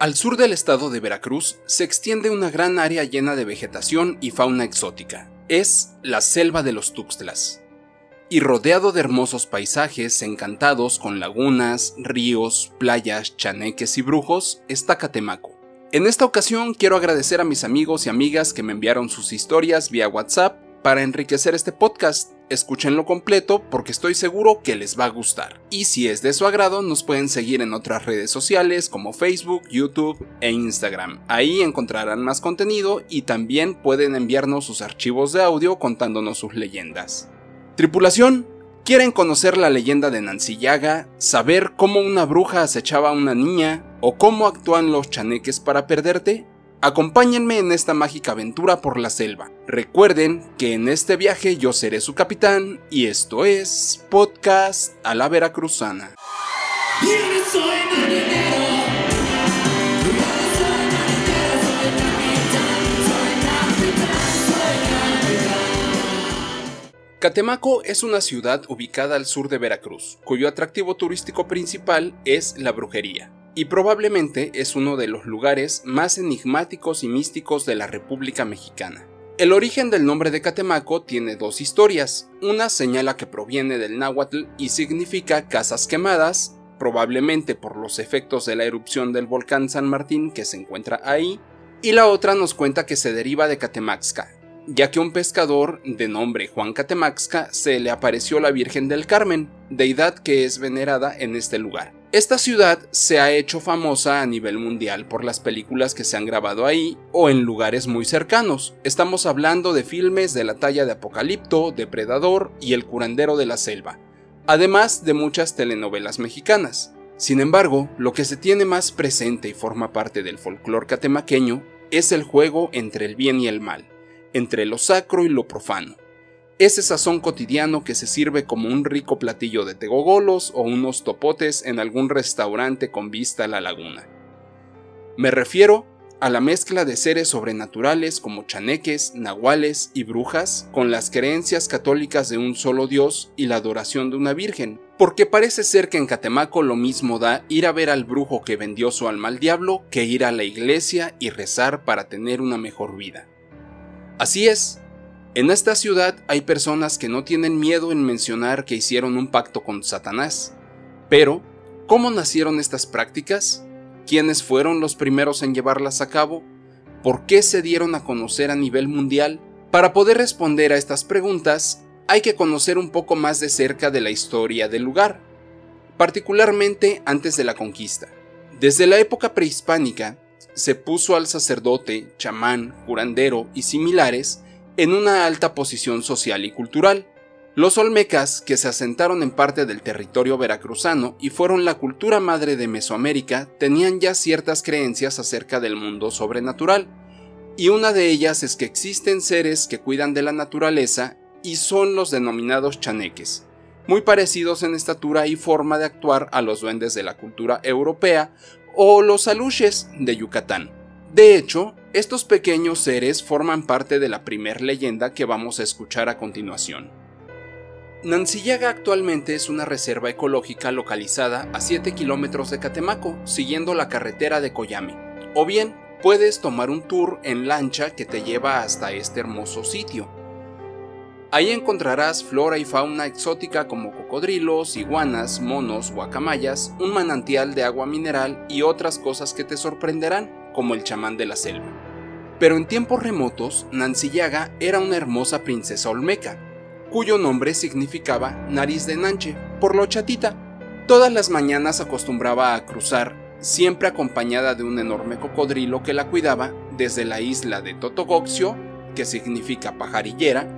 Al sur del estado de Veracruz se extiende una gran área llena de vegetación y fauna exótica. Es la selva de los Tuxtlas. Y rodeado de hermosos paisajes encantados con lagunas, ríos, playas, chaneques y brujos, está Catemaco. En esta ocasión quiero agradecer a mis amigos y amigas que me enviaron sus historias vía WhatsApp para enriquecer este podcast escúchenlo completo porque estoy seguro que les va a gustar. Y si es de su agrado, nos pueden seguir en otras redes sociales como Facebook, YouTube e Instagram. Ahí encontrarán más contenido y también pueden enviarnos sus archivos de audio contándonos sus leyendas. Tripulación, ¿quieren conocer la leyenda de Nancy Yaga? ¿Saber cómo una bruja acechaba a una niña? ¿O cómo actúan los chaneques para perderte? Acompáñenme en esta mágica aventura por la selva. Recuerden que en este viaje yo seré su capitán y esto es Podcast a la Veracruzana. Catemaco es una ciudad ubicada al sur de Veracruz, cuyo atractivo turístico principal es la brujería y probablemente es uno de los lugares más enigmáticos y místicos de la República Mexicana. El origen del nombre de Catemaco tiene dos historias. Una señala que proviene del náhuatl y significa casas quemadas, probablemente por los efectos de la erupción del volcán San Martín que se encuentra ahí, y la otra nos cuenta que se deriva de Catemaxca, ya que un pescador de nombre Juan Catemaxca se le apareció la Virgen del Carmen, deidad que es venerada en este lugar. Esta ciudad se ha hecho famosa a nivel mundial por las películas que se han grabado ahí o en lugares muy cercanos. Estamos hablando de filmes de la talla de Apocalipto, Depredador y El curandero de la selva, además de muchas telenovelas mexicanas. Sin embargo, lo que se tiene más presente y forma parte del folclore catemaqueño es el juego entre el bien y el mal, entre lo sacro y lo profano ese sazón cotidiano que se sirve como un rico platillo de tegogolos o unos topotes en algún restaurante con vista a la laguna. Me refiero a la mezcla de seres sobrenaturales como chaneques, nahuales y brujas con las creencias católicas de un solo Dios y la adoración de una virgen, porque parece ser que en Catemaco lo mismo da ir a ver al brujo que vendió su alma al diablo que ir a la iglesia y rezar para tener una mejor vida. Así es, en esta ciudad hay personas que no tienen miedo en mencionar que hicieron un pacto con Satanás. Pero, ¿cómo nacieron estas prácticas? ¿Quiénes fueron los primeros en llevarlas a cabo? ¿Por qué se dieron a conocer a nivel mundial? Para poder responder a estas preguntas, hay que conocer un poco más de cerca de la historia del lugar, particularmente antes de la conquista. Desde la época prehispánica, se puso al sacerdote, chamán, curandero y similares en una alta posición social y cultural. Los olmecas, que se asentaron en parte del territorio veracruzano y fueron la cultura madre de Mesoamérica, tenían ya ciertas creencias acerca del mundo sobrenatural, y una de ellas es que existen seres que cuidan de la naturaleza y son los denominados chaneques, muy parecidos en estatura y forma de actuar a los duendes de la cultura europea o los aluches de Yucatán. De hecho, estos pequeños seres forman parte de la primer leyenda que vamos a escuchar a continuación. Nancillaga actualmente es una reserva ecológica localizada a 7 kilómetros de Catemaco, siguiendo la carretera de Coyame. O bien, puedes tomar un tour en lancha que te lleva hasta este hermoso sitio. Ahí encontrarás flora y fauna exótica como cocodrilos, iguanas, monos, guacamayas, un manantial de agua mineral y otras cosas que te sorprenderán como el chamán de la selva. Pero en tiempos remotos, Nancillaga era una hermosa princesa olmeca, cuyo nombre significaba nariz de Nanche, por lo chatita. Todas las mañanas acostumbraba a cruzar, siempre acompañada de un enorme cocodrilo que la cuidaba, desde la isla de Totogoxio, que significa pajarillera,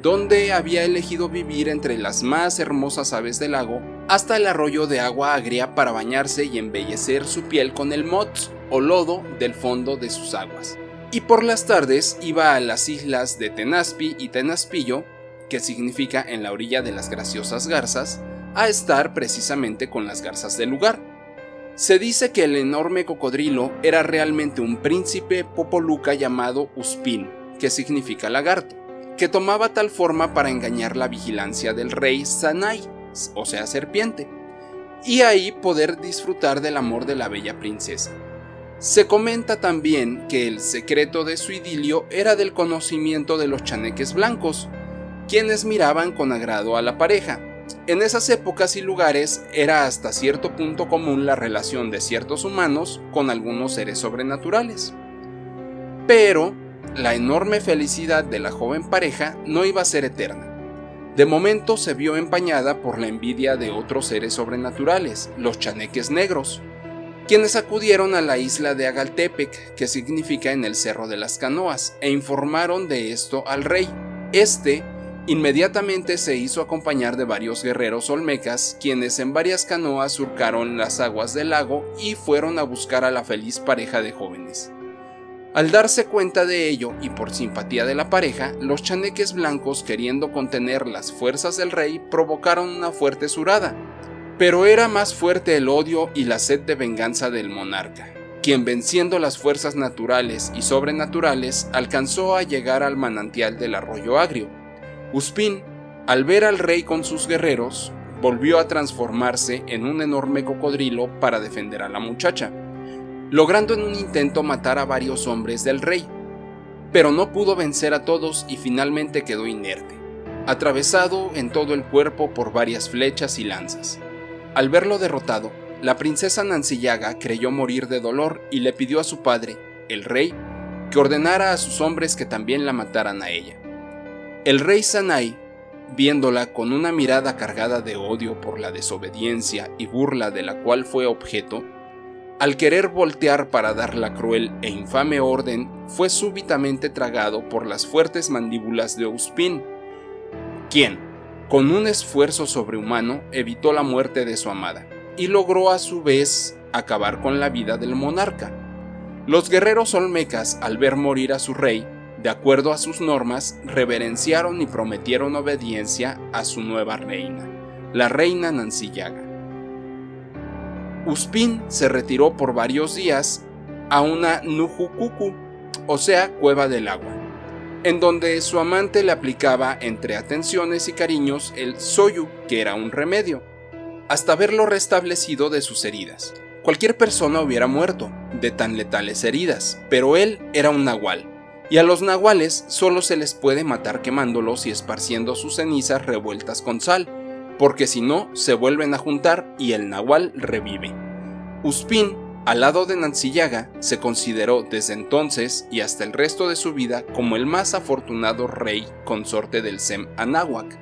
donde había elegido vivir entre las más hermosas aves del lago, hasta el arroyo de agua agria para bañarse y embellecer su piel con el moz o lodo del fondo de sus aguas. Y por las tardes iba a las islas de Tenaspi y Tenaspillo, que significa en la orilla de las graciosas garzas, a estar precisamente con las garzas del lugar. Se dice que el enorme cocodrilo era realmente un príncipe popoluca llamado Uspin, que significa lagarto que tomaba tal forma para engañar la vigilancia del rey Sanai, o sea serpiente, y ahí poder disfrutar del amor de la bella princesa. Se comenta también que el secreto de su idilio era del conocimiento de los chaneques blancos, quienes miraban con agrado a la pareja. En esas épocas y lugares era hasta cierto punto común la relación de ciertos humanos con algunos seres sobrenaturales. Pero la enorme felicidad de la joven pareja no iba a ser eterna. De momento se vio empañada por la envidia de otros seres sobrenaturales, los chaneques negros, quienes acudieron a la isla de Agaltepec, que significa en el Cerro de las Canoas, e informaron de esto al rey. Este inmediatamente se hizo acompañar de varios guerreros olmecas, quienes en varias canoas surcaron las aguas del lago y fueron a buscar a la feliz pareja de jóvenes. Al darse cuenta de ello y por simpatía de la pareja, los chaneques blancos, queriendo contener las fuerzas del rey, provocaron una fuerte surada. Pero era más fuerte el odio y la sed de venganza del monarca, quien venciendo las fuerzas naturales y sobrenaturales alcanzó a llegar al manantial del arroyo agrio. Uspín, al ver al rey con sus guerreros, volvió a transformarse en un enorme cocodrilo para defender a la muchacha logrando en un intento matar a varios hombres del rey, pero no pudo vencer a todos y finalmente quedó inerte, atravesado en todo el cuerpo por varias flechas y lanzas. Al verlo derrotado, la princesa Nancillaga creyó morir de dolor y le pidió a su padre, el rey, que ordenara a sus hombres que también la mataran a ella. El rey Sanai, viéndola con una mirada cargada de odio por la desobediencia y burla de la cual fue objeto, al querer voltear para dar la cruel e infame orden, fue súbitamente tragado por las fuertes mandíbulas de Ospin, quien, con un esfuerzo sobrehumano, evitó la muerte de su amada y logró a su vez acabar con la vida del monarca. Los guerreros olmecas, al ver morir a su rey, de acuerdo a sus normas, reverenciaron y prometieron obediencia a su nueva reina, la reina Nancillaga. Uspin se retiró por varios días a una Nujucucu, o sea, cueva del agua, en donde su amante le aplicaba entre atenciones y cariños el soyu, que era un remedio, hasta verlo restablecido de sus heridas. Cualquier persona hubiera muerto de tan letales heridas, pero él era un nahual, y a los nahuales solo se les puede matar quemándolos y esparciendo sus cenizas revueltas con sal, porque si no, se vuelven a juntar y el nahual revive. Uspin, al lado de Nancillaga, se consideró desde entonces y hasta el resto de su vida como el más afortunado rey consorte del Sem Anáhuac.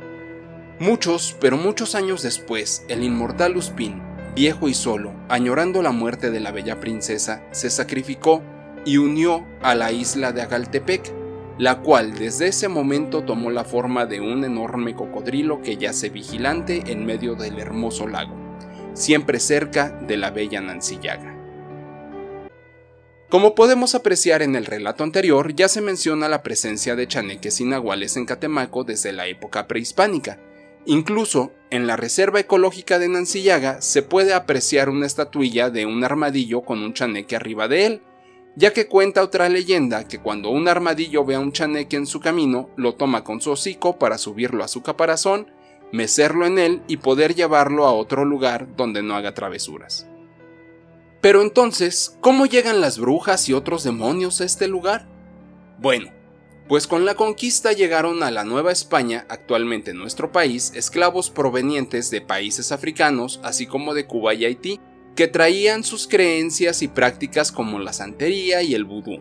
Muchos, pero muchos años después, el inmortal Uspin, viejo y solo, añorando la muerte de la bella princesa, se sacrificó y unió a la isla de Agaltepec, la cual desde ese momento tomó la forma de un enorme cocodrilo que yace vigilante en medio del hermoso lago, siempre cerca de la bella Nancillaga. Como podemos apreciar en el relato anterior, ya se menciona la presencia de chaneques y en Catemaco desde la época prehispánica. Incluso en la reserva ecológica de Nancillaga se puede apreciar una estatuilla de un armadillo con un chaneque arriba de él, ya que cuenta otra leyenda que cuando un armadillo ve a un chaneque en su camino, lo toma con su hocico para subirlo a su caparazón, mecerlo en él y poder llevarlo a otro lugar donde no haga travesuras. Pero entonces, ¿cómo llegan las brujas y otros demonios a este lugar? Bueno, pues con la conquista llegaron a la Nueva España, actualmente nuestro país, esclavos provenientes de países africanos, así como de Cuba y Haití, que traían sus creencias y prácticas como la santería y el vudú,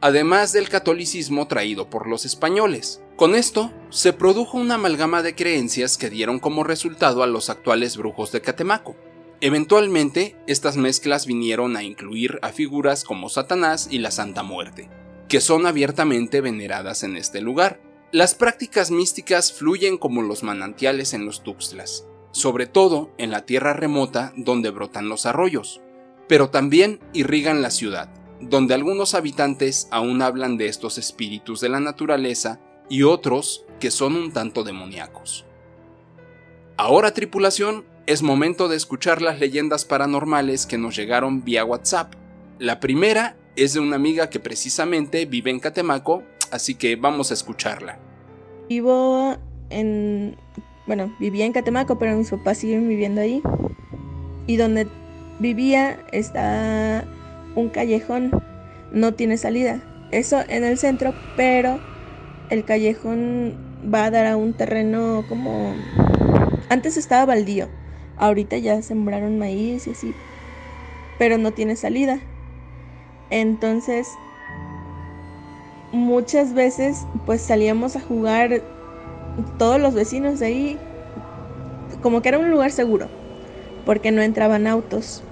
además del catolicismo traído por los españoles. Con esto, se produjo una amalgama de creencias que dieron como resultado a los actuales brujos de Catemaco. Eventualmente, estas mezclas vinieron a incluir a figuras como Satanás y la Santa Muerte, que son abiertamente veneradas en este lugar. Las prácticas místicas fluyen como los manantiales en los Tuxtlas, sobre todo en la tierra remota donde brotan los arroyos, pero también irrigan la ciudad, donde algunos habitantes aún hablan de estos espíritus de la naturaleza y otros que son un tanto demoníacos. Ahora tripulación, es momento de escuchar las leyendas paranormales que nos llegaron vía WhatsApp. La primera es de una amiga que precisamente vive en Catemaco, así que vamos a escucharla. Vivo en bueno, vivía en Catemaco, pero mis papás siguen viviendo ahí. Y donde vivía está un callejón, no tiene salida. Eso en el centro, pero el callejón va a dar a un terreno como... Antes estaba baldío, ahorita ya sembraron maíz y así, pero no tiene salida. Entonces, muchas veces pues salíamos a jugar todos los vecinos de ahí, como que era un lugar seguro, porque no entraban autos.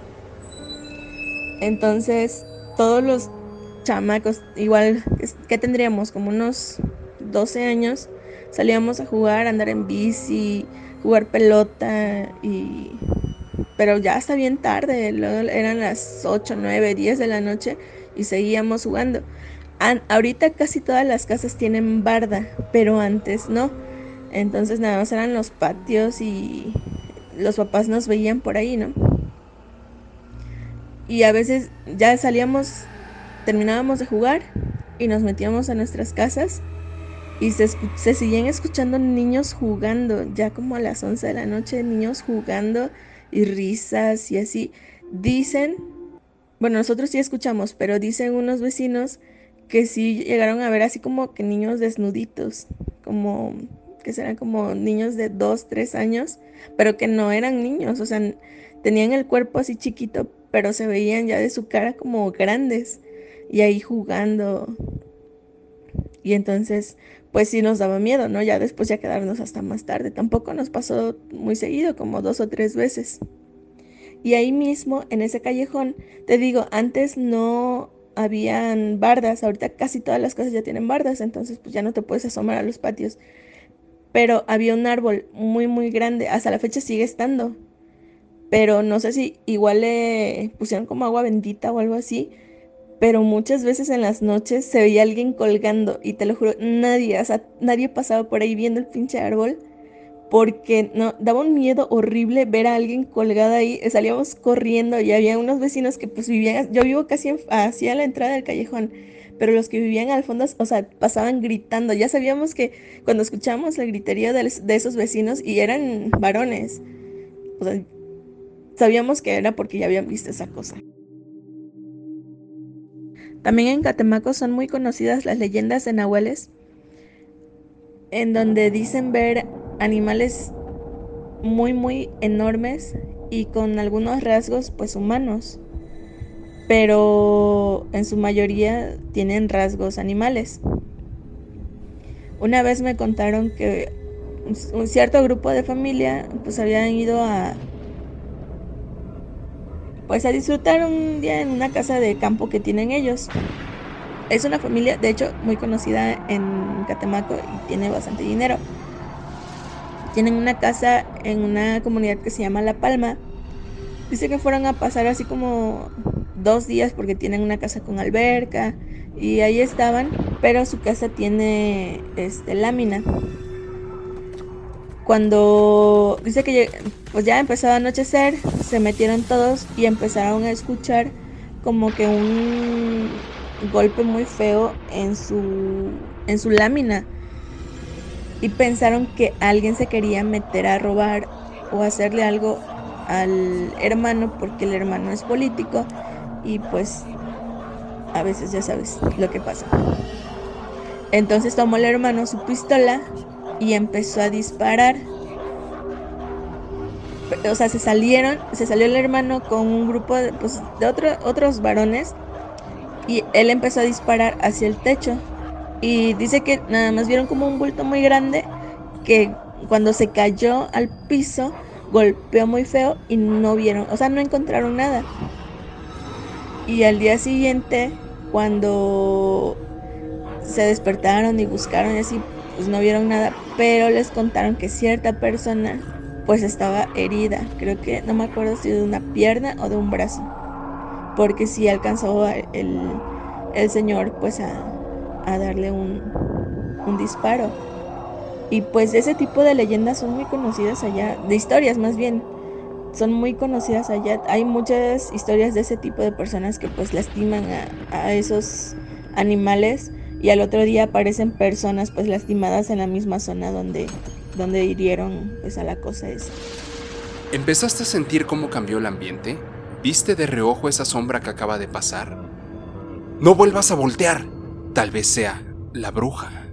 Entonces, todos los chamacos, igual que tendríamos como unos 12 años, salíamos a jugar, andar en bici, jugar pelota y pero ya está bien tarde, eran las 8, 9, 10 de la noche y seguíamos jugando. ahorita casi todas las casas tienen barda, pero antes no. Entonces nada más eran los patios y los papás nos veían por ahí, ¿no? Y a veces ya salíamos, terminábamos de jugar y nos metíamos a nuestras casas y se, se siguen escuchando niños jugando, ya como a las 11 de la noche, niños jugando y risas y así. Dicen, bueno, nosotros sí escuchamos, pero dicen unos vecinos que sí llegaron a ver así como que niños desnuditos, como que serán como niños de 2, 3 años, pero que no eran niños, o sea, tenían el cuerpo así chiquito, pero se veían ya de su cara como grandes y ahí jugando. Y entonces, pues sí nos daba miedo, ¿no? Ya después ya quedarnos hasta más tarde. Tampoco nos pasó muy seguido, como dos o tres veces. Y ahí mismo, en ese callejón, te digo, antes no habían bardas, ahorita casi todas las casas ya tienen bardas, entonces pues ya no te puedes asomar a los patios. Pero había un árbol muy, muy grande, hasta la fecha sigue estando. Pero no sé si igual le pusieron como agua bendita o algo así, pero muchas veces en las noches se veía alguien colgando y te lo juro, nadie, o sea, nadie pasaba por ahí viendo el pinche árbol porque no daba un miedo horrible ver a alguien colgado ahí, salíamos corriendo y había unos vecinos que pues vivían, yo vivo casi hacia la entrada del callejón, pero los que vivían al fondo, o sea, pasaban gritando, ya sabíamos que cuando escuchábamos la gritería de, de esos vecinos y eran varones, o sea, sabíamos que era porque ya habían visto esa cosa. También en Catemaco son muy conocidas las leyendas de nahuales, en donde dicen ver animales muy muy enormes y con algunos rasgos pues humanos, pero en su mayoría tienen rasgos animales. Una vez me contaron que un cierto grupo de familia pues habían ido a pues a disfrutar un día en una casa de campo que tienen ellos. Es una familia, de hecho, muy conocida en Catemaco y tiene bastante dinero. Tienen una casa en una comunidad que se llama La Palma. Dice que fueron a pasar así como dos días porque tienen una casa con alberca y ahí estaban, pero su casa tiene este, lámina. Cuando dice que pues ya empezó a anochecer, se metieron todos y empezaron a escuchar como que un golpe muy feo en su en su lámina y pensaron que alguien se quería meter a robar o hacerle algo al hermano porque el hermano es político y pues a veces ya sabes lo que pasa. Entonces tomó el hermano su pistola y empezó a disparar. O sea, se salieron, se salió el hermano con un grupo de, pues, de otros varones y él empezó a disparar hacia el techo. Y dice que nada más vieron como un bulto muy grande que cuando se cayó al piso golpeó muy feo y no vieron, o sea, no encontraron nada. Y al día siguiente, cuando se despertaron y buscaron y así, pues no vieron nada, pero les contaron que cierta persona pues estaba herida, creo que no me acuerdo si de una pierna o de un brazo, porque sí alcanzó el, el señor pues a, a darle un, un disparo. Y pues ese tipo de leyendas son muy conocidas allá, de historias más bien, son muy conocidas allá. Hay muchas historias de ese tipo de personas que pues lastiman a, a esos animales y al otro día aparecen personas pues lastimadas en la misma zona donde, donde hirieron pues a la cosa esa. ¿Empezaste a sentir cómo cambió el ambiente? ¿Viste de reojo esa sombra que acaba de pasar? No vuelvas a voltear. Tal vez sea la bruja.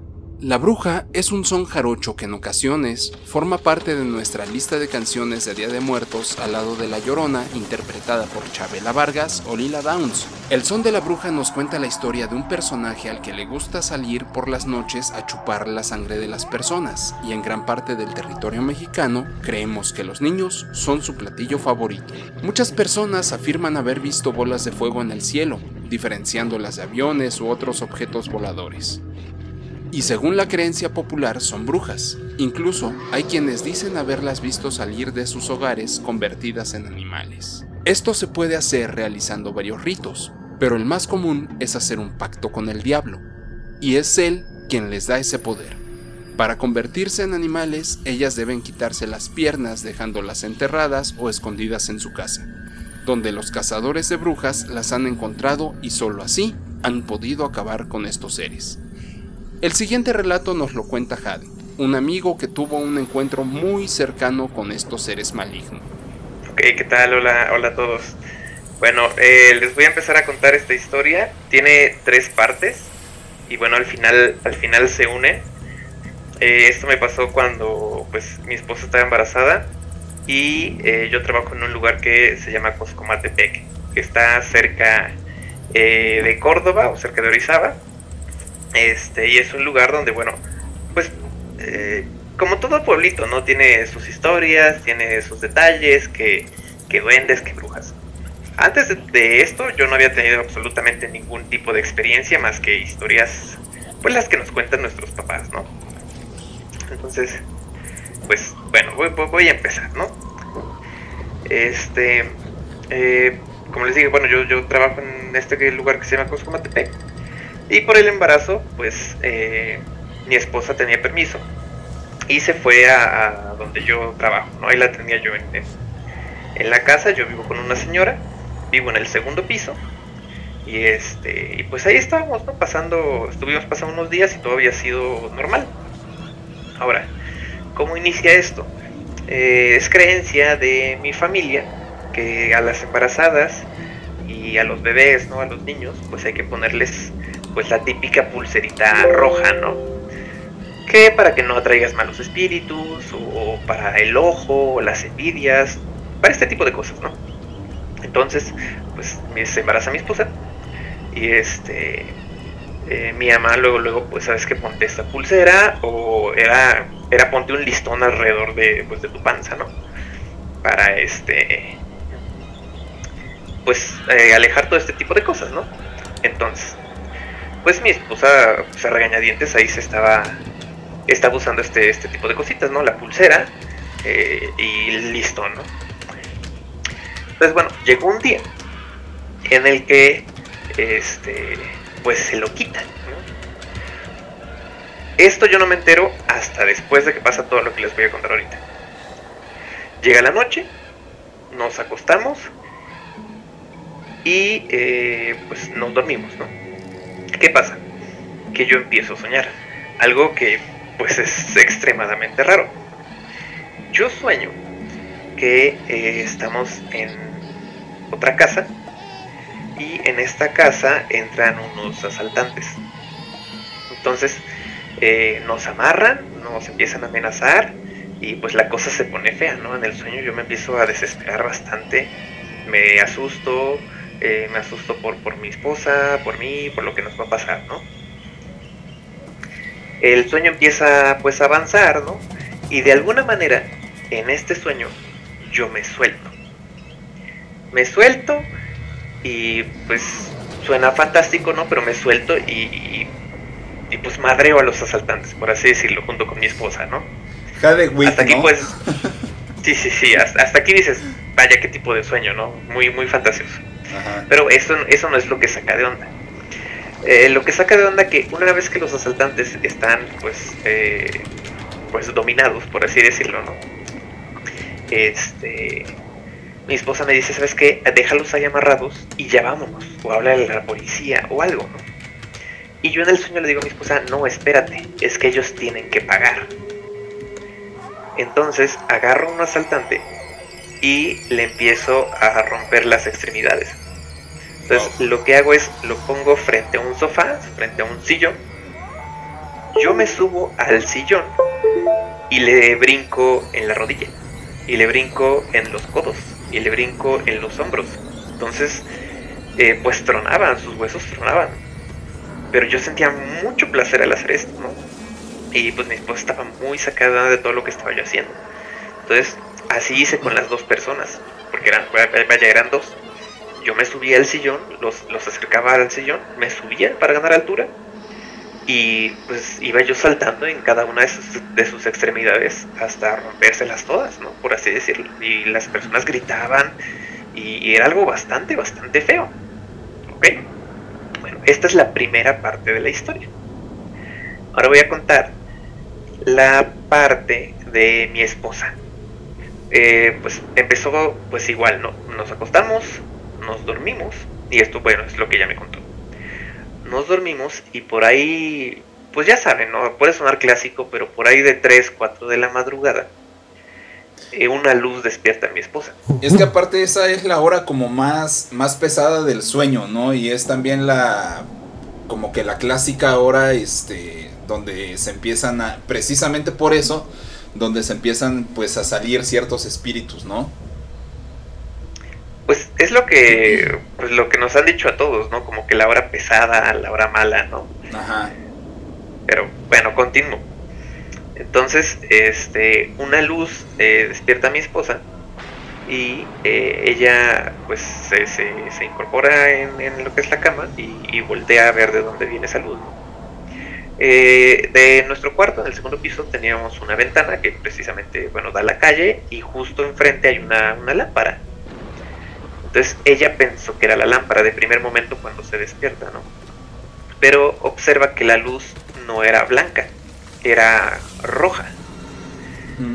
La bruja es un son jarocho que en ocasiones forma parte de nuestra lista de canciones de Día de Muertos al lado de La Llorona, interpretada por Chabela Vargas o Lila Downs. El son de la bruja nos cuenta la historia de un personaje al que le gusta salir por las noches a chupar la sangre de las personas, y en gran parte del territorio mexicano creemos que los niños son su platillo favorito. Muchas personas afirman haber visto bolas de fuego en el cielo, diferenciándolas de aviones u otros objetos voladores y según la creencia popular son brujas. Incluso hay quienes dicen haberlas visto salir de sus hogares convertidas en animales. Esto se puede hacer realizando varios ritos, pero el más común es hacer un pacto con el diablo, y es él quien les da ese poder. Para convertirse en animales, ellas deben quitarse las piernas dejándolas enterradas o escondidas en su casa, donde los cazadores de brujas las han encontrado y solo así han podido acabar con estos seres. El siguiente relato nos lo cuenta Jade, un amigo que tuvo un encuentro muy cercano con estos seres malignos. Ok, ¿qué tal? Hola, hola a todos. Bueno, eh, les voy a empezar a contar esta historia. Tiene tres partes y bueno, al final, al final se une. Eh, esto me pasó cuando pues mi esposa estaba embarazada y eh, yo trabajo en un lugar que se llama Coscomatepec, que está cerca de Córdoba o cerca de Orizaba. Este, y es un lugar donde, bueno, pues eh, como todo pueblito, ¿no? Tiene sus historias, tiene sus detalles, que, que duendes, que brujas. Antes de, esto yo no había tenido absolutamente ningún tipo de experiencia más que historias, pues las que nos cuentan nuestros papás, ¿no? Entonces, pues bueno, voy, a empezar, ¿no? Este, eh, como les dije, bueno, yo, yo trabajo en este lugar que se llama Coscomatepec y por el embarazo, pues eh, mi esposa tenía permiso y se fue a, donde yo trabajo, ¿no? Ahí la tenía yo en, en, la casa, yo vivo con una señora, vivo en el segundo piso y este y pues ahí estábamos, ¿no? Pasando, estuvimos pasando unos días y todo había sido normal. Ahora, ¿cómo inicia esto? Eh, es creencia de mi familia que a las embarazadas y a los bebés, ¿no? A los niños, pues hay que ponerles pues la típica pulserita roja, ¿no? Que para que no atraigas malos espíritus, o, para el ojo, o las envidias, para este tipo de cosas, ¿no? Entonces, pues se embaraza mi esposa y este eh, mi mamá luego luego pues sabes que ponte esta pulsera o era era ponte un listón alrededor de pues de tu panza, ¿no? Para este pues eh, alejar todo este tipo de cosas, ¿no? Entonces, pues mi esposa, pues a regañadientes, ahí se estaba, estaba usando este, este tipo de cositas, ¿no? La pulsera eh, y listo, ¿no? Entonces, bueno, llegó un día en el que, este, pues se lo quitan, Esto yo no me entero hasta después de que pasa todo lo que les voy a contar ahorita. Llega la noche, nos acostamos y eh, pues nos dormimos, ¿no? ¿Qué pasa? Que yo empiezo a soñar. Algo que pues es extremadamente raro. Yo sueño que eh, estamos en otra casa y en esta casa entran unos asaltantes. Entonces eh, nos amarran, nos empiezan a amenazar y pues la cosa se pone fea, ¿no? En el sueño yo me empiezo a desesperar bastante, me asusto, eh, me asusto por, por mi esposa, por mí, por lo que nos va a pasar, ¿no? El sueño empieza pues a avanzar, ¿no? Y de alguna manera, en este sueño, yo me suelto. Me suelto y pues suena fantástico, ¿no? Pero me suelto y, y, pues madreo a los asaltantes, por así decirlo, junto con mi esposa, ¿no? hasta aquí pues... Sí, sí, sí, hasta, hasta aquí dices, vaya qué tipo de sueño, ¿no? Muy, muy fantasioso. Pero eso, eso no es lo que saca de onda. Eh, lo que saca de onda que una vez que los asaltantes están pues eh, pues dominados por así decirlo no este mi esposa me dice sabes qué déjalos ahí amarrados y ya vámonos o habla a la policía o algo y yo en el sueño le digo a mi esposa no espérate es que ellos tienen que pagar entonces agarro a un asaltante y le empiezo a romper las extremidades. Entonces lo que hago es lo pongo frente a un sofá, frente a un sillón. Yo me subo al sillón y le brinco en la rodilla, y le brinco en los codos, y le brinco en los hombros. Entonces, eh, pues tronaban, sus huesos tronaban. Pero yo sentía mucho placer al hacer esto, ¿no? Y pues mi esposa estaba muy sacada de todo lo que estaba yo haciendo. Entonces, así hice con las dos personas, porque eran, vaya, eran dos. Yo me subía al sillón, los, los acercaba al sillón, me subía para ganar altura y pues iba yo saltando en cada una de sus, de sus extremidades hasta rompérselas todas, ¿no? Por así decirlo. Y las personas gritaban y, era algo bastante, bastante feo. ¿Ok? Bueno, esta es la primera parte de la historia. Ahora voy a contar la parte de mi esposa. Eh, pues empezó pues igual, ¿no? Nos acostamos, nos dormimos y esto, bueno, es lo que ella me contó. Nos dormimos y por ahí, pues ya saben, ¿no? Puede sonar clásico, pero por ahí de 3, 4 de la madrugada, eh, una luz despierta a mi esposa. Es que aparte esa es la hora como más, más pesada del sueño, ¿no? Y es también la, como que la clásica hora, este, donde se empiezan a, precisamente por eso, donde se empiezan pues a salir ciertos espíritus, ¿no? Pues es lo que pues lo que nos han dicho a todos, ¿no? Como que la hora pesada, la hora mala, ¿no? Ajá. Pero bueno, continúo. Entonces, este, una luz eh, despierta a mi esposa y eh, ella pues se, se, incorpora en, lo que es la cama y, y, voltea a ver de dónde viene esa luz. ¿no? Eh, de nuestro cuarto, en el segundo piso, teníamos una ventana que precisamente, bueno, da a la calle y justo enfrente hay una, lámpara. Entonces ella pensó que era la lámpara de primer momento cuando se despierta, ¿no? Pero observa que la luz no era blanca, era roja.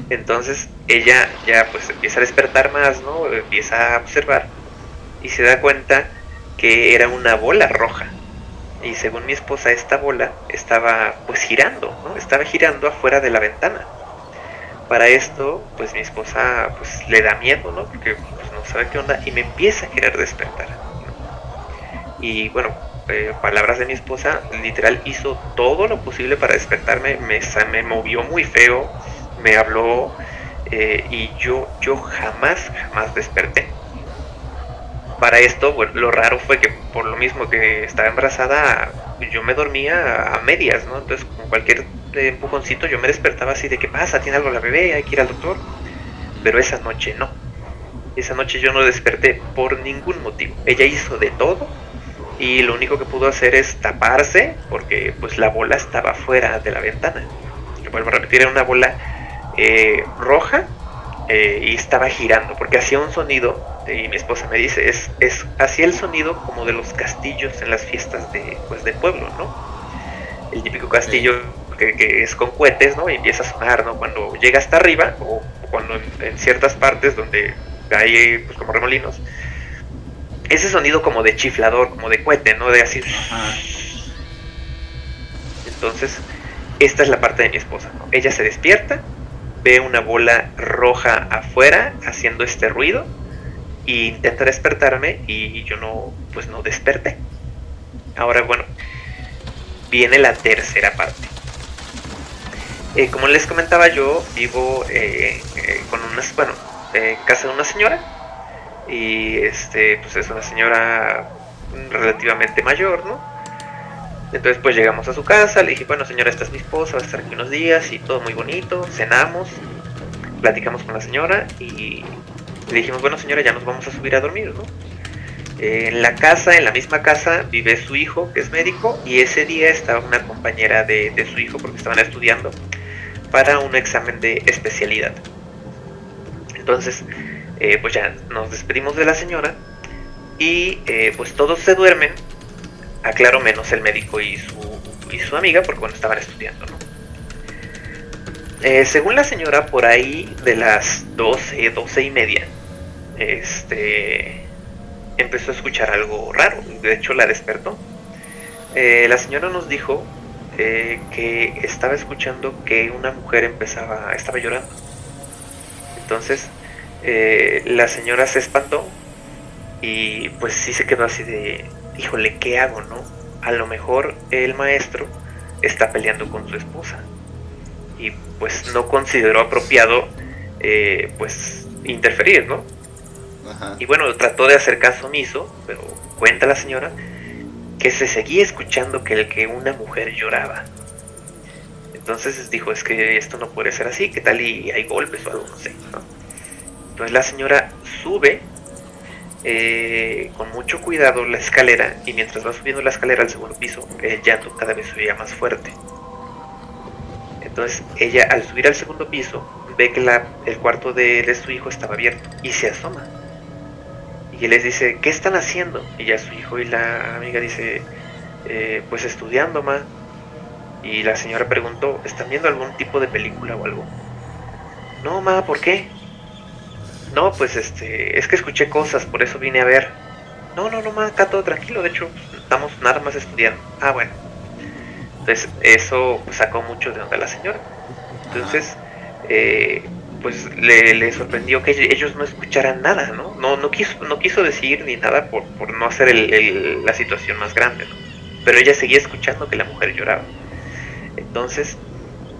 Entonces ella ya pues empieza a despertar más, ¿no? Empieza a observar y se da cuenta que era una bola roja y según mi esposa esta bola estaba pues girando, ¿no? Estaba girando afuera de la ventana. Para esto, pues mi esposa pues le da miedo, ¿no? Porque pues, no sabe qué onda y me empieza a querer despertar. Y bueno, eh, palabras de mi esposa, literal hizo todo lo posible para despertarme, me, me movió muy feo, me habló eh, y yo, yo jamás, jamás desperté para esto, bueno, lo raro fue que por lo mismo que estaba embarazada, yo me dormía a medias, ¿no? Entonces, con cualquier empujoncito, yo me despertaba así de que pasa, tiene algo la bebé, hay que ir al doctor. Pero esa noche no. Esa noche yo no desperté por ningún motivo. Ella hizo de todo y lo único que pudo hacer es taparse porque pues la bola estaba fuera de la ventana. vuelvo a repetir, era una bola eh, roja eh, y estaba girando porque hacía un sonido y mi esposa me dice, es, es hacía el sonido como de los castillos en las fiestas de, pues, de pueblo, ¿no? El típico castillo que, es con cohetes, ¿no? Y empieza a sonar, ¿no? Cuando llega hasta arriba, o, cuando en, ciertas partes donde hay, pues, como remolinos, ese sonido como de chiflador, como de cohete, ¿no? De así... Entonces, esta es la parte de mi esposa, ¿no? Ella se despierta, ve una bola roja afuera haciendo este ruido y intenta despertarme y yo no, pues no desperté. Ahora, bueno, viene la tercera parte. Eh, como les comentaba, yo vivo eh, eh, con una, bueno, casa de una señora y este, pues es una señora relativamente mayor, ¿no? Entonces pues llegamos a su casa, le dije, bueno señora, esta es mi esposa, va a estar aquí unos días y todo muy bonito, cenamos, platicamos con la señora y le dijimos, bueno señora, ya nos vamos a subir a dormir, ¿no? en la casa, en la misma casa, vive su hijo, que es médico, y ese día estaba una compañera de, su hijo, porque estaban estudiando, para un examen de especialidad. Entonces, eh, pues ya nos despedimos de la señora, y eh, pues todos se duermen, aclaro menos el médico y su, y su amiga, porque bueno, estaban estudiando, ¿no? Eh, según la señora, por ahí de las 12, 12 y media, este, empezó a escuchar algo raro. De hecho, la despertó. La señora nos dijo que estaba escuchando que una mujer empezaba, estaba llorando. Entonces, eh, la señora se espantó y pues sí se quedó así de, híjole, ¿qué hago, no? A lo mejor el maestro está peleando con su esposa y pues no consideró apropiado eh, pues interferir, ¿no? Y bueno, trató de hacer caso omiso, pero cuenta la señora que se seguía escuchando que el que una mujer lloraba. Entonces dijo, es que esto no puede ser así, ¿qué tal y hay golpes o algo? No sé, Entonces la señora sube eh, con mucho cuidado la escalera y mientras va subiendo la escalera al segundo piso, el llanto cada vez se oía más fuerte. Entonces ella al subir al segundo piso ve que el cuarto de, su hijo estaba abierto y se asoma. Y les dice, ¿qué están haciendo? Y ya su hijo y la amiga dice, eh, pues estudiando, ma. Y la señora preguntó, ¿están viendo algún tipo de película o algo? No, ma, ¿por qué? No, pues este, es que escuché cosas, por eso vine a ver. No, no, no, ma, acá todo tranquilo, de hecho, estamos nada más estudiando. Ah, bueno. Entonces, eso sacó mucho de onda la señora. Entonces, eh, pues le, sorprendió que ellos no escucharan nada, ¿no? No, no, quiso, no quiso decir ni nada por, por no hacer la situación más grande, ¿no? Pero ella seguía escuchando que la mujer lloraba. Entonces,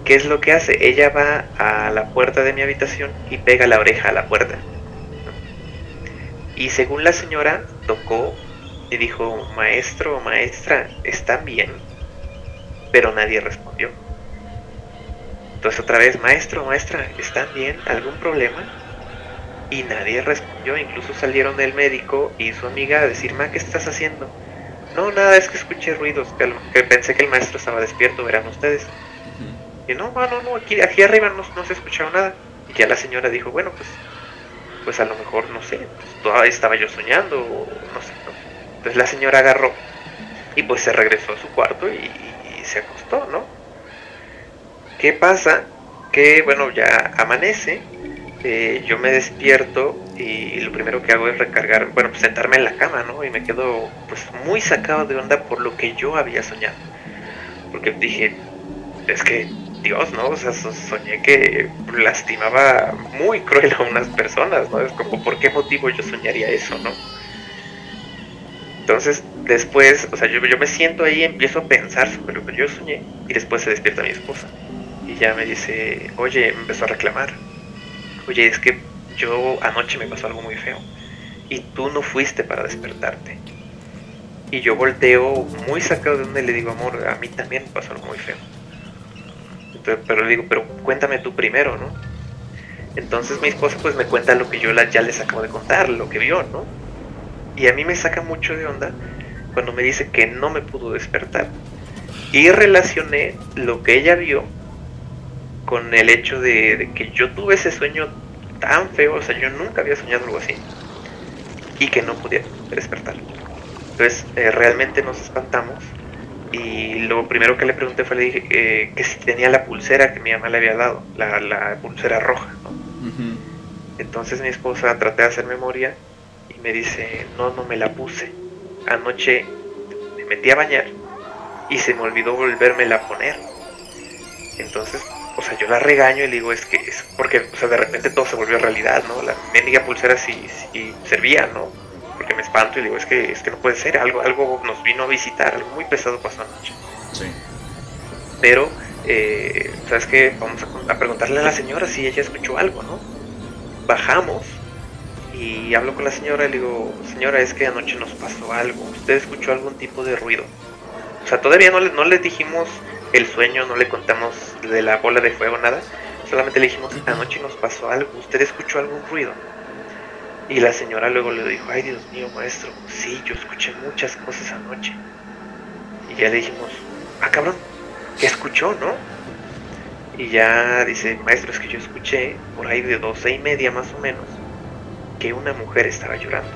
¿qué es lo que hace? Ella va a la puerta de mi habitación y pega la oreja a la puerta. Y según la señora, tocó y dijo, maestro maestra, ¿están bien? Pero nadie respondió. Entonces otra vez, maestro, maestra, ¿están bien? ¿Algún problema? Y nadie respondió, incluso salieron el médico y su amiga a decir, ma, ¿qué estás haciendo? No, nada, es que escuché ruidos, que, pensé que el maestro estaba despierto, verán ustedes. Y no, no, no, aquí, aquí arriba no, no se escuchaba nada. Y ya la señora dijo, bueno, pues, pues a lo mejor, no sé, pues, todavía estaba yo soñando, no sé. Entonces la señora agarró y pues se regresó a su cuarto y se acostó, ¿no? ¿Qué pasa? Que bueno, ya amanece, eh, yo me despierto y lo primero que hago es recargar, bueno, pues sentarme en la cama, ¿no? Y me quedo pues muy sacado de onda por lo que yo había soñado. Porque dije, es que Dios, ¿no? O sea, soñé que lastimaba muy cruel a unas personas, ¿no? Es como, ¿por qué motivo yo soñaría eso, ¿no? Entonces, después, o sea, yo, me siento ahí, empiezo a pensar sobre lo que yo soñé y después se despierta mi esposa y ya me dice, oye, me empezó a reclamar. Oye, es que yo anoche me pasó algo muy feo y tú no fuiste para despertarte. Y yo volteo muy sacado de donde le digo, amor, a mí también me pasó algo muy feo. Pero le digo, pero cuéntame tú primero, ¿no? Entonces mi esposa pues me cuenta lo que yo ya les acabo de contar, lo que vio, ¿no? Y a mí me saca mucho de onda cuando me dice que no me pudo despertar. Y relacioné lo que ella vio con el hecho de, que yo tuve ese sueño tan feo, o sea, yo nunca había soñado algo así, y que no podía despertar. Entonces, eh, realmente nos espantamos, y lo primero que le pregunté fue, le dije eh, que si tenía la pulsera que mi mamá le había dado, la, pulsera roja, Entonces mi esposa traté de hacer memoria y me dice, no, no me la puse. Anoche me metí a bañar y se me olvidó volverme a poner. Entonces o sea, yo la regaño y le digo, es que es porque, o sea, de repente todo se volvió realidad, ¿no? La mendiga pulsera sí, sí servía, ¿no? Porque me espanto y digo, es que, es que no puede ser, algo, algo nos vino a visitar, algo muy pesado pasó anoche. Sí. Pero, eh, ¿sabes qué? Vamos a, a, preguntarle a la señora si ella escuchó algo, ¿no? Bajamos y hablo con la señora y le digo, señora, es que anoche nos pasó algo, ¿usted escuchó algún tipo de ruido? O sea, todavía no le, no le dijimos el sueño, no le contamos de la bola de fuego, nada. Solamente le dijimos, anoche nos pasó algo, ¿usted escuchó algún ruido? Y la señora luego le dijo, ay Dios mío, maestro, sí, yo escuché muchas cosas anoche. Y ya le dijimos, ah cabrón, ¿qué escuchó, no? Y ya dice, maestro, es que yo escuché por ahí de doce y media más o menos que una mujer estaba llorando.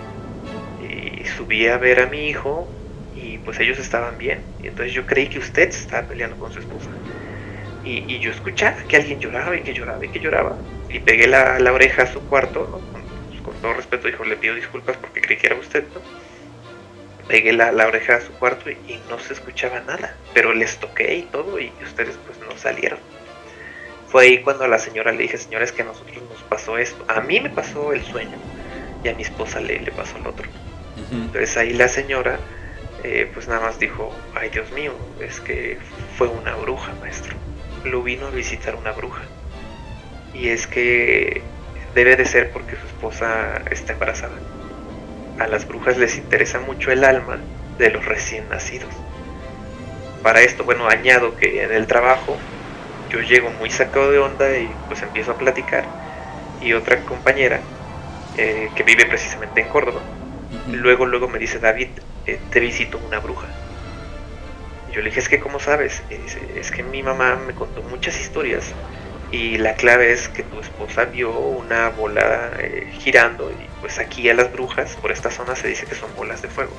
Y subí a ver a mi hijo y pues ellos estaban bien. Y entonces yo creí que usted estaba peleando con su esposa. Y, yo escuchaba que alguien lloraba y que lloraba y que lloraba. Y pegué la, oreja a su cuarto, con, todo respeto, dijo, le pido disculpas porque creí que era usted, ¿no? Pegué la, oreja a su cuarto y, y, no se escuchaba nada. Pero les toqué y todo y ustedes pues no salieron. fue ahí cuando a la señora le dije, señora, es que a nosotros nos pasó esto. A mí me pasó el sueño y a mi esposa le, le pasó el otro. Entonces ahí la señora eh, pues nada más dijo, ay Dios mío, es que fue una bruja, maestro. Lo vino a visitar una bruja. Y es que debe de ser porque su esposa está embarazada. A las brujas les interesa mucho el alma de los recién nacidos. Para esto, bueno, añado que en el trabajo yo llego muy sacado de onda y pues empiezo a platicar. Y otra compañera eh, que vive precisamente en Córdoba, luego, luego me dice, David, eh, te visito una bruja. yo le dije, es que ¿cómo sabes? Y dice, es que mi mamá me contó muchas historias y la clave es que tu esposa vio una bola eh, girando y pues aquí a las brujas por esta zona se dice que son bolas de fuego.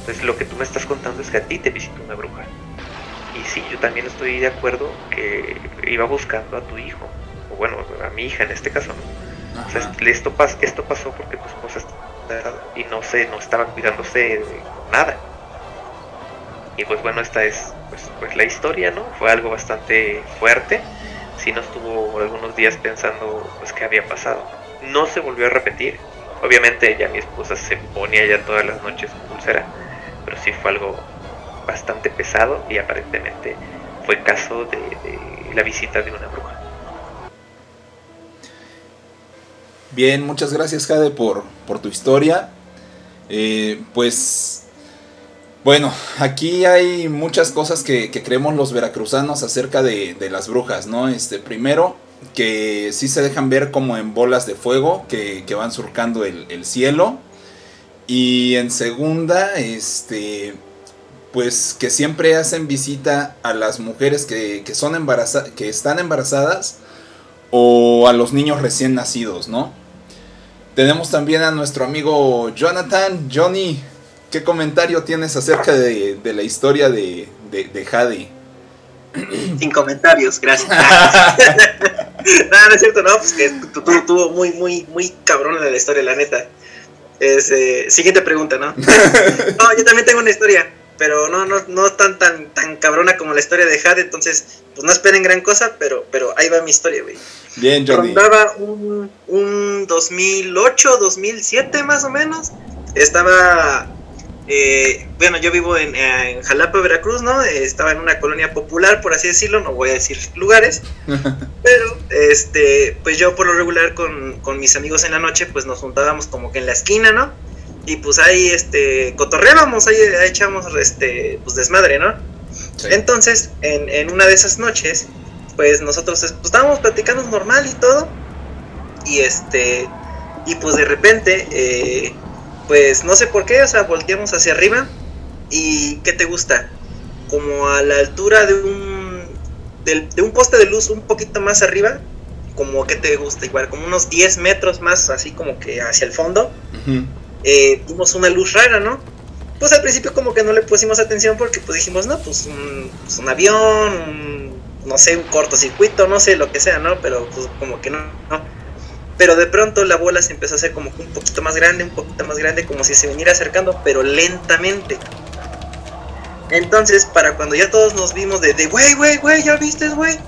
Entonces lo que tú me estás contando es que a ti te visitó una bruja. Y sí, yo también estoy de acuerdo que iba buscando a tu hijo, o bueno, a mi hija en este caso, ¿no? O sea, esto, esto pasó porque tu esposa y no sé, no estaba cuidándose de nada. Y pues bueno, esta es pues, pues, la historia, ¿no? Fue algo bastante fuerte. Sí nos tuvo algunos días pensando pues qué había pasado. No se volvió a repetir. Obviamente ya mi esposa se ponía ya todas las noches pulsera, pero sí fue algo bastante pesado y aparentemente fue caso de la visita de una bruja. Bien, muchas gracias Jade por, por tu historia. Eh, pues bueno, aquí hay muchas cosas que, creemos los veracruzanos acerca de, las brujas, ¿no? Este, primero, que sí se dejan ver como en bolas de fuego que, van surcando el, cielo. Y en segunda, este, pues que siempre hacen visita a las mujeres que, son que están embarazadas o a los niños recién nacidos, ¿no? Tenemos también a nuestro amigo Jonathan. Johnny, ¿qué comentario tienes acerca de, la historia de, de, Jade? Sin comentarios, gracias. no, no es cierto, no, pues que tuvo muy, muy, muy cabrón la historia, la neta. Eh, siguiente pregunta, ¿no? no, yo también tengo una historia, pero no, no, no tan, tan, tan cabrona como la historia de Jade, entonces, pues no esperen gran cosa, pero, pero ahí va mi historia, güey. Bien, Johnny. Rondaba un, un 2008, 2007 más o menos. Estaba, eh, bueno, yo vivo en, Jalapa, Veracruz, ¿no? Estaba en una colonia popular, por así decirlo, no voy a decir lugares. pero, este, pues yo por lo regular con, con mis amigos en la noche, pues nos juntábamos como que en la esquina, ¿no? Y pues ahí, este, cotorreábamos, ahí, echamos, este, pues desmadre, ¿no? Entonces, en, en una de esas noches, pues nosotros pues, estábamos platicando normal y todo. Y este, y pues de repente, eh, pues no sé por qué, o sea, volteamos hacia arriba. ¿Y qué te gusta? Como a la altura de un, de, un poste de luz un poquito más arriba. Como que te gusta, igual, como unos 10 metros más, así como que hacia el fondo. Eh, vimos una luz rara, ¿no? Pues al principio como que no le pusimos atención porque pues dijimos, no, pues un, pues, un avión, un no sé, un cortocircuito, no sé, lo que sea, ¿no? Pero pues como que no, no. Pero de pronto la bola se empezó a hacer como un poquito más grande, un poquito más grande, como si se viniera acercando, pero lentamente. Entonces, para cuando ya todos nos vimos de, de, güey, güey, güey, ¿ya viste, güey?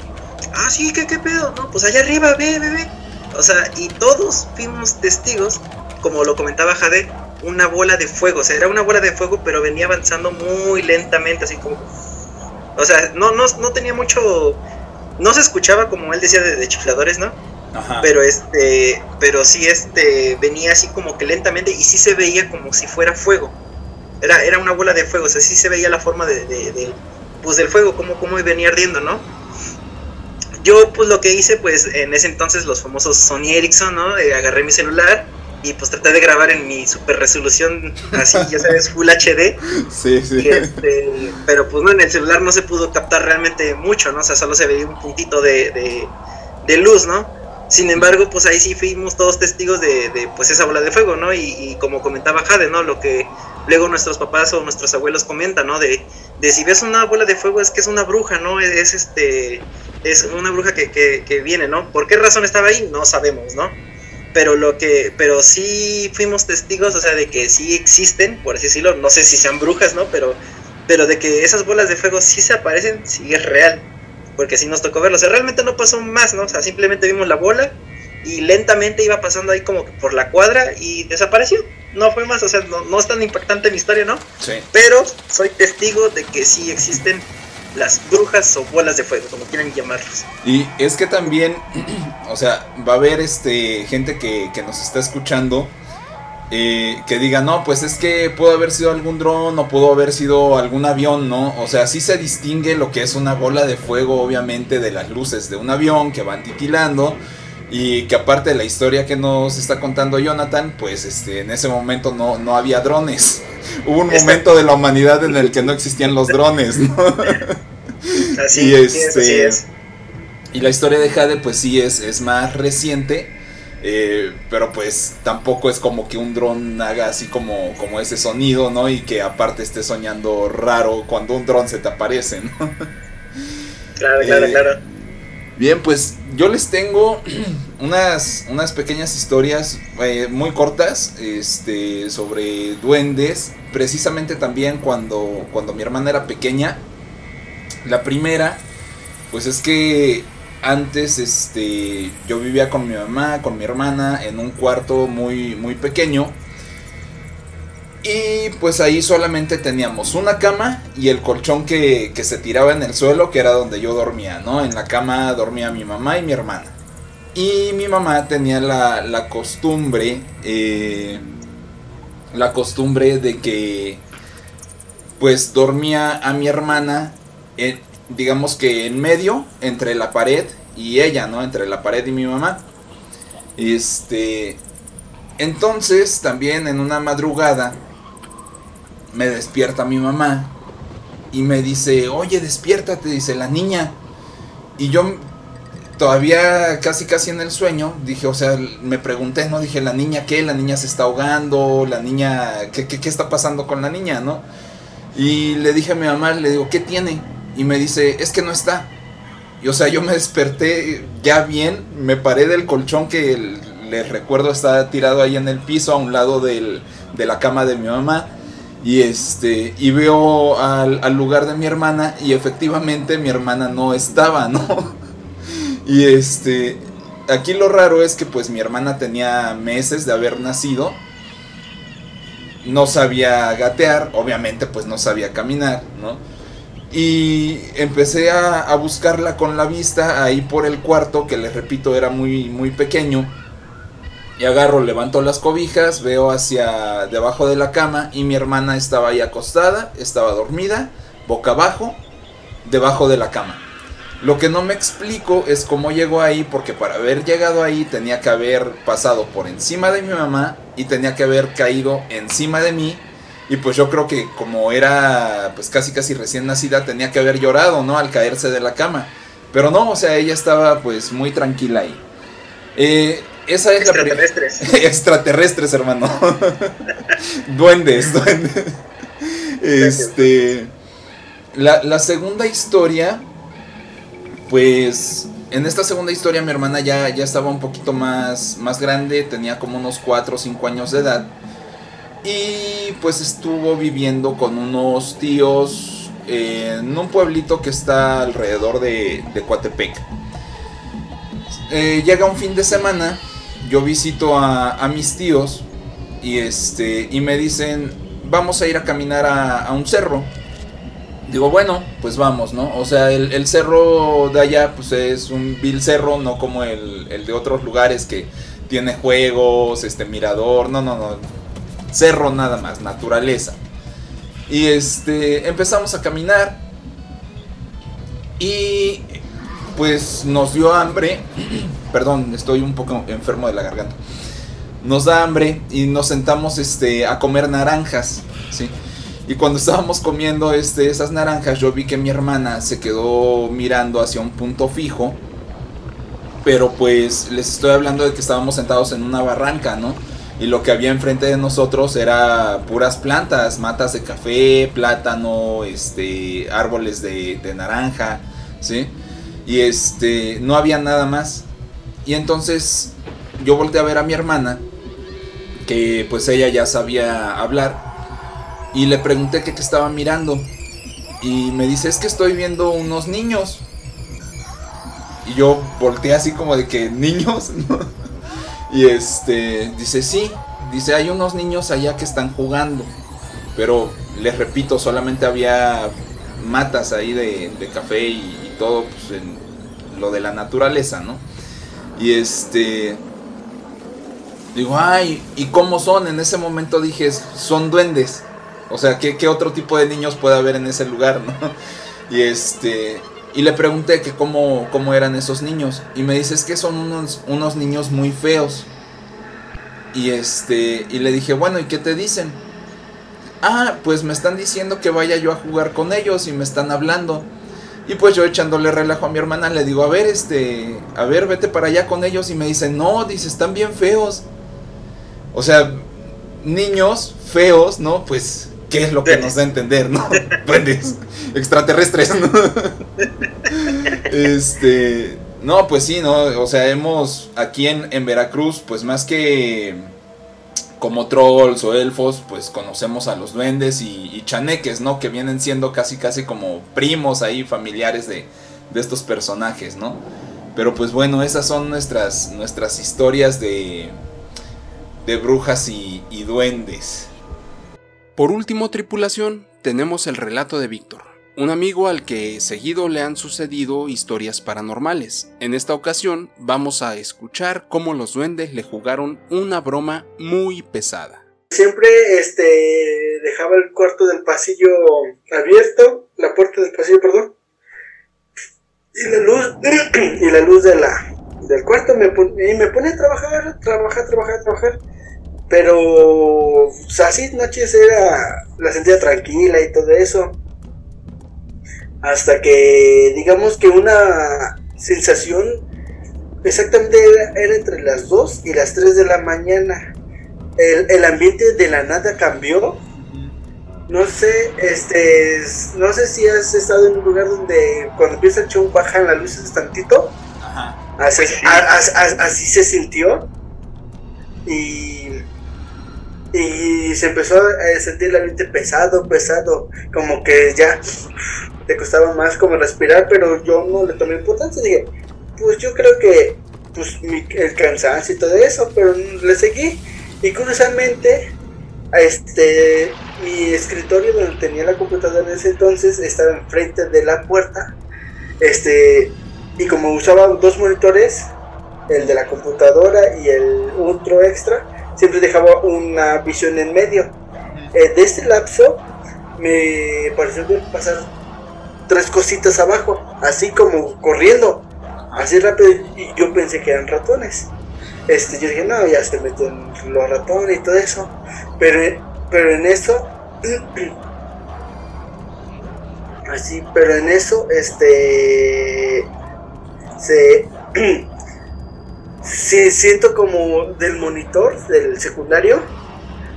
Ah, sí, ¿qué, qué pedo? No, pues allá arriba, ve, ve, ve. O sea, y todos fuimos testigos, como lo comentaba Jade, una bola de fuego. O sea, era una bola de fuego, pero venía avanzando muy lentamente, así como o sea, no, no, no tenía mucho. No se escuchaba como él decía de, chifladores, ¿no? Ajá. Pero este. Pero sí, este. Venía así como que lentamente y sí se veía como si fuera fuego. Era, era una bola de fuego, o sea, sí se veía la forma de, de, pues del fuego, como, como venía ardiendo, ¿no? Yo, pues lo que hice, pues en ese entonces, los famosos Sony Ericsson, ¿no? Eh, agarré mi celular y pues traté de grabar en mi super resolución, así, ya sabes, Full HD. Sí, sí. Este, pero pues no, en el celular no se pudo captar realmente mucho, ¿no? O sea, solo se veía un puntito de, de, luz, ¿no? Sin embargo, pues ahí sí fuimos todos testigos de, pues esa bola de fuego, ¿no? Y, como comentaba Jade, ¿no? Lo que luego nuestros papás o nuestros abuelos comentan, ¿no? De, de si ves una bola de fuego es que es una bruja, ¿no? Es, este es una bruja que, que, que viene, ¿no? ¿Por qué razón estaba ahí? No sabemos, ¿no? pero lo que, pero sí fuimos testigos, o sea, de que sí existen, por así decirlo, no sé si sean brujas, ¿no? Pero, pero de que esas bolas de fuego sí se aparecen, sí es real. Porque así nos tocó verlo. O sea, realmente no pasó más, ¿no? O sea, simplemente vimos la bola y lentamente iba pasando ahí como por la cuadra y desapareció. No fue más, o sea, no, no es tan impactante mi historia, ¿no? Sí. Pero soy testigo de que sí existen las brujas o bolas de fuego, como quieran llamarlos. Y es que también, o sea, va a haber este gente que, que nos está escuchando eh, que diga, no, pues es que pudo haber sido algún dron o pudo haber sido algún avión, ¿no? O sea, sí se distingue lo que es una bola de fuego, obviamente, de las luces de un avión que van titilando. Y que aparte de la historia que nos está contando Jonathan, pues este, en ese momento no, no había drones. Hubo un momento de la humanidad en el que no existían los drones, ¿no? Así, y es, este, así es. Y la historia de Jade, pues sí, es, es más reciente. Eh, pero pues tampoco es como que un dron haga así como, como ese sonido, ¿no? Y que aparte esté soñando raro cuando un dron se te aparece, ¿no? Claro, claro, eh, claro. Bien, pues yo les tengo unas, unas pequeñas historias eh, muy cortas este, sobre duendes. Precisamente también cuando, cuando mi hermana era pequeña. La primera, pues es que antes este, yo vivía con mi mamá, con mi hermana, en un cuarto muy, muy pequeño. Y pues ahí solamente teníamos una cama y el colchón que, se tiraba en el suelo, que era donde yo dormía, ¿no? En la cama dormía mi mamá y mi hermana. Y mi mamá tenía la, costumbre, eh, la costumbre de que pues dormía a mi hermana, eh, digamos que en medio, entre la pared y ella, ¿no? Entre la pared y mi mamá. Este, entonces también en una madrugada me despierta mi mamá y me dice, oye, despiértate, dice la niña. Y yo todavía casi casi en el sueño, dije, o sea, me pregunté, ¿no? Dije, ¿la niña qué? ¿La niña se está ahogando? ¿La niña, qué, qué, qué está pasando con la niña, no? Y le dije a mi mamá, le digo, ¿qué tiene? Y me dice, es que no está. Y o sea, yo me desperté ya bien, me paré del colchón que les recuerdo está tirado ahí en el piso a un lado del, de la cama de mi mamá. Y este, y veo al, al lugar de mi hermana y efectivamente mi hermana no estaba, ¿no? Y este, aquí lo raro es que pues mi hermana tenía meses de haber nacido. No sabía gatear, obviamente pues no sabía caminar, ¿no? Y empecé a, a buscarla con la vista ahí por el cuarto, que les repito era muy, muy pequeño. Y agarro, levanto las cobijas, veo hacia debajo de la cama y mi hermana estaba ahí acostada, estaba dormida, boca abajo, debajo de la cama. Lo que no me explico es cómo llegó ahí, porque para haber llegado ahí tenía que haber pasado por encima de mi mamá y tenía que haber caído encima de mí. Y pues yo creo que como era pues casi casi recién nacida tenía que haber llorado, ¿no? Al caerse de la cama. Pero no, o sea, ella estaba pues muy tranquila ahí. Eh, esa es la Extraterrestres. Extraterrestres, hermano. duendes, duendes. Este. La, la segunda historia. Pues. En esta segunda historia mi hermana ya, ya estaba un poquito más, más grande. Tenía como unos 4 o 5 años de edad. Y pues estuvo viviendo con unos tíos en un pueblito que está alrededor de, de Coatepec. Eh, llega un fin de semana, yo visito a, mis tíos y, este, y me dicen, vamos a ir a caminar a, a un cerro. Digo, bueno, pues vamos, ¿no? O sea, el, el cerro de allá pues es un vil cerro, no como el, el de otros lugares que tiene juegos, este mirador, no, no, no. Cerro nada más, naturaleza. Y este, empezamos a caminar. Y pues nos dio hambre. Perdón, estoy un poco enfermo de la garganta. Nos da hambre y nos sentamos este, a comer naranjas. ¿sí? Y cuando estábamos comiendo este, esas naranjas, yo vi que mi hermana se quedó mirando hacia un punto fijo. Pero pues les estoy hablando de que estábamos sentados en una barranca, ¿no? Y lo que había enfrente de nosotros era puras plantas, matas de café, plátano, este, árboles de, naranja, ¿sí? Y este, no había nada más. Y entonces yo volteé a ver a mi hermana, que pues ella ya sabía hablar, y le pregunté que qué estaba mirando. Y me dice, es que estoy viendo unos niños. Y yo volteé así como de que, ¿niños? y este, dice, sí, dice, hay unos niños allá que están jugando. Pero les repito, solamente había matas ahí de, café y, todo pues, en lo de la naturaleza, ¿no? Y este... Digo, ay, ¿y cómo son? En ese momento dije, son duendes. O sea, ¿qué, ¿qué, otro tipo de niños puede haber en ese lugar, no? Y este... Y le pregunté que cómo, cómo eran esos niños. Y me dice, es que son unos, unos niños muy feos. Y este... Y le dije, bueno, ¿y qué te dicen? ah, pues me están diciendo que vaya yo a jugar con ellos y me están hablando. Y pues yo echándole relajo a mi hermana le digo, a ver, este, a ver, vete para allá con ellos. Y me dice, no, dice, están bien feos. O sea, niños feos, ¿no? Pues, ¿qué es lo que nos da a entender, no? Duendes, extraterrestres, ¿no? este, no, pues sí, ¿no? O sea, hemos aquí en, en Veracruz, pues más que como trolls o elfos, pues conocemos a los duendes y, chaneques, ¿no? Que vienen siendo casi casi como primos ahí, familiares de, estos personajes, ¿no? Pero pues bueno, esas son nuestras, nuestras historias de, de brujas y, y duendes. Por último, tripulación, tenemos el relato de Víctor un amigo al que seguido le han sucedido historias paranormales. En esta ocasión vamos a escuchar cómo los duendes le jugaron una broma muy pesada. Siempre este dejaba el cuarto del pasillo abierto, la puerta del pasillo, perdón. Y la luz y la luz de la del cuarto me me pone a trabajar, trabajar, trabajar, trabajar. Pero así noches era la sentía tranquila y todo eso hasta que digamos que una sensación exactamente era, entre las 2 y las 3 de la mañana. El, ambiente de la nada cambió. No sé, este, no sé si has estado en un lugar donde cuando empieza el show bajan las luces tantito. Así, así se sintió. Y, y se empezó a sentir el ambiente pesado, pesado, como que ya te costaba más como respirar, pero yo no le tomé importancia. Dije, pues yo creo que pues el cansancio y todo eso, pero le seguí. Y curiosamente, este, mi escritorio donde tenía la computadora en ese entonces estaba enfrente de la puerta. Este, y como usaba dos monitores, el de la computadora y el otro extra, siempre dejaba una visión en medio. Eh, de este lapso me pareció pasar tres cositas abajo, así como corriendo, así rápido, y yo pensé que eran ratones. Este, yo dije, no, ya se meten los ratones y todo eso, pero, pero en eso, así, pero en eso, este, se, sí, siento como del monitor, del secundario,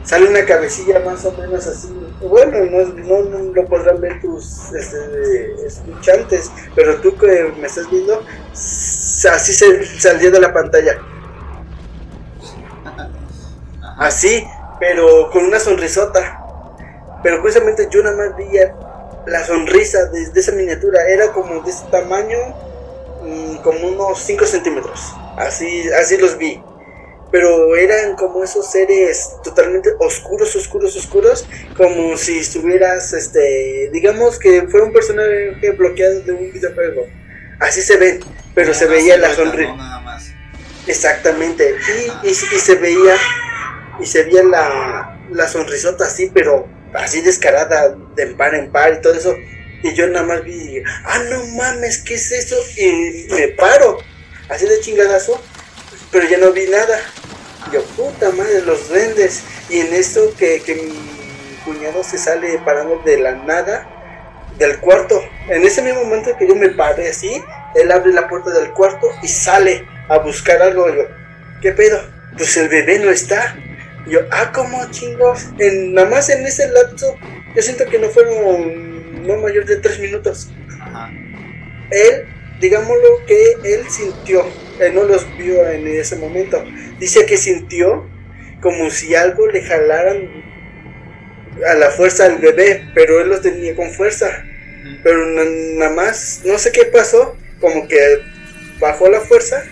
sale una cabecilla más o menos así. Bueno, no, no, lo podrán ver tus este, escuchantes, pero tú que me estás viendo, así se salió de la pantalla. Así, pero con una sonrisota. Pero justamente yo nada más veía la sonrisa de, esa miniatura. Era como de ese tamaño, mm, como unos 5 centímetros. Así, así los vi pero eran como esos seres totalmente oscuros, oscuros, oscuros, como si estuvieras, este, digamos que fue un personaje bloqueado de un videojuego. Así se ven, pero se veía la sonrisa. Exactamente, y, y, se veía, y se veía la, la sonrisota así, pero así descarada, de par en par y todo eso. Y yo nada más vi, ah, no mames, ¿qué es eso? Y me paro, así de chingadazo pero ya no vi nada. Yo, puta madre, los duendes. Y en esto que, que mi cuñado se sale parando de la nada del cuarto. En ese mismo momento que yo me paré así, él abre la puerta del cuarto y sale a buscar algo. yo, ¿qué pedo? Pues el bebé no está. yo, ah, ¿cómo chingos? En, nada más en ese lapso, yo siento que no fueron no mayor de tres minutos. Él, digámoslo que él sintió él no los vio en ese momento. Dice que sintió como si algo le jalaran a la fuerza al bebé, pero él los tenía con fuerza. Pero nada más, no sé qué pasó, como que bajó la fuerza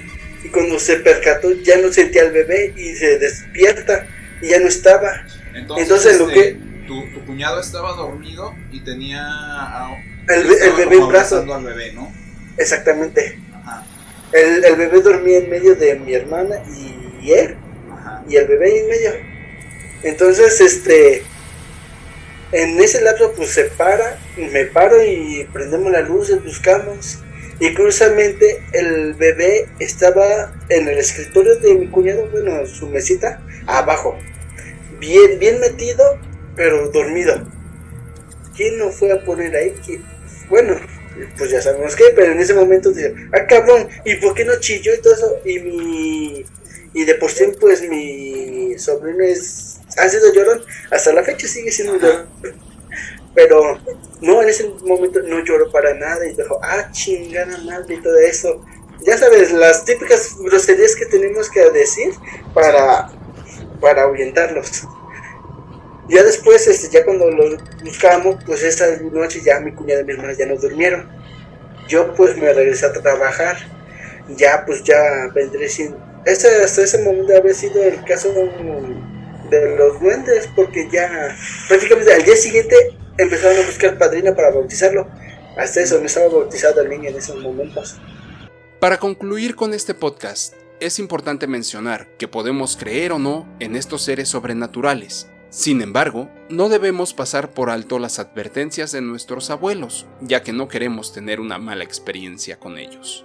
y cuando se percató ya no sentía al bebé y se despierta y ya no estaba. Entonces, lo este, que... Tu, tu, cuñado estaba dormido y tenía el, el, bebé en brazos. al bebé, ¿no? Exactamente. Ajá. El, el, bebé dormía en medio de mi hermana y él. Ajá. Y el bebé en medio. Entonces, este, en ese lapso pues se para, me paro y prendemos las luces, buscamos. Y curiosamente el bebé estaba en el escritorio de mi cuñado, bueno, su mesita, abajo. Bien, bien metido, pero dormido. ¿Quién no fue a poner ahí? Bueno, pues ya sabemos qué, pero en ese momento dice, ah cabrón, ¿y por qué no chilló y todo eso? Y mi y de por sí pues mi sobrino es ha sido llorón, hasta la fecha sigue siendo llorón. Pero no, en ese momento no lloró para nada y dijo, ah, chingada madre y todo eso. Ya sabes, las típicas groserías que tenemos que decir para, para ahuyentarlos. Ya después, este, ya cuando los buscamos, pues esa noche ya mi cuñada y mi hermana ya no durmieron. Yo pues me regresé a trabajar. Ya pues ya vendré sin... Este, hasta ese momento había sido el caso de los duendes, porque ya prácticamente al día siguiente empezaron a buscar padrino para bautizarlo. Hasta eso, no estaba bautizado el niño en esos momentos. Para concluir con este podcast, es importante mencionar que podemos creer o no en estos seres sobrenaturales. Sin embargo, no debemos pasar por alto las advertencias de nuestros abuelos, ya que no queremos tener una mala experiencia con ellos.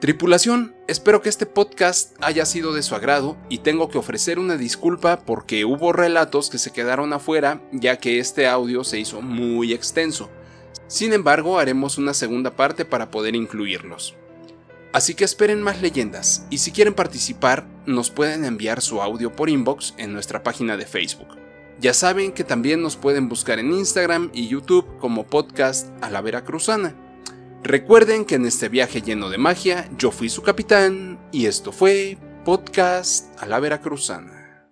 Tripulación, espero que este podcast haya sido de su agrado y tengo que ofrecer una disculpa porque hubo relatos que se quedaron afuera ya que este audio se hizo muy extenso. Sin embargo, haremos una segunda parte para poder incluirlos. Así que esperen más leyendas y si quieren participar nos pueden enviar su audio por inbox en nuestra página de Facebook. Ya saben que también nos pueden buscar en Instagram y YouTube como podcast a la Veracruzana. Recuerden que en este viaje lleno de magia yo fui su capitán y esto fue Podcast a la Veracruzana.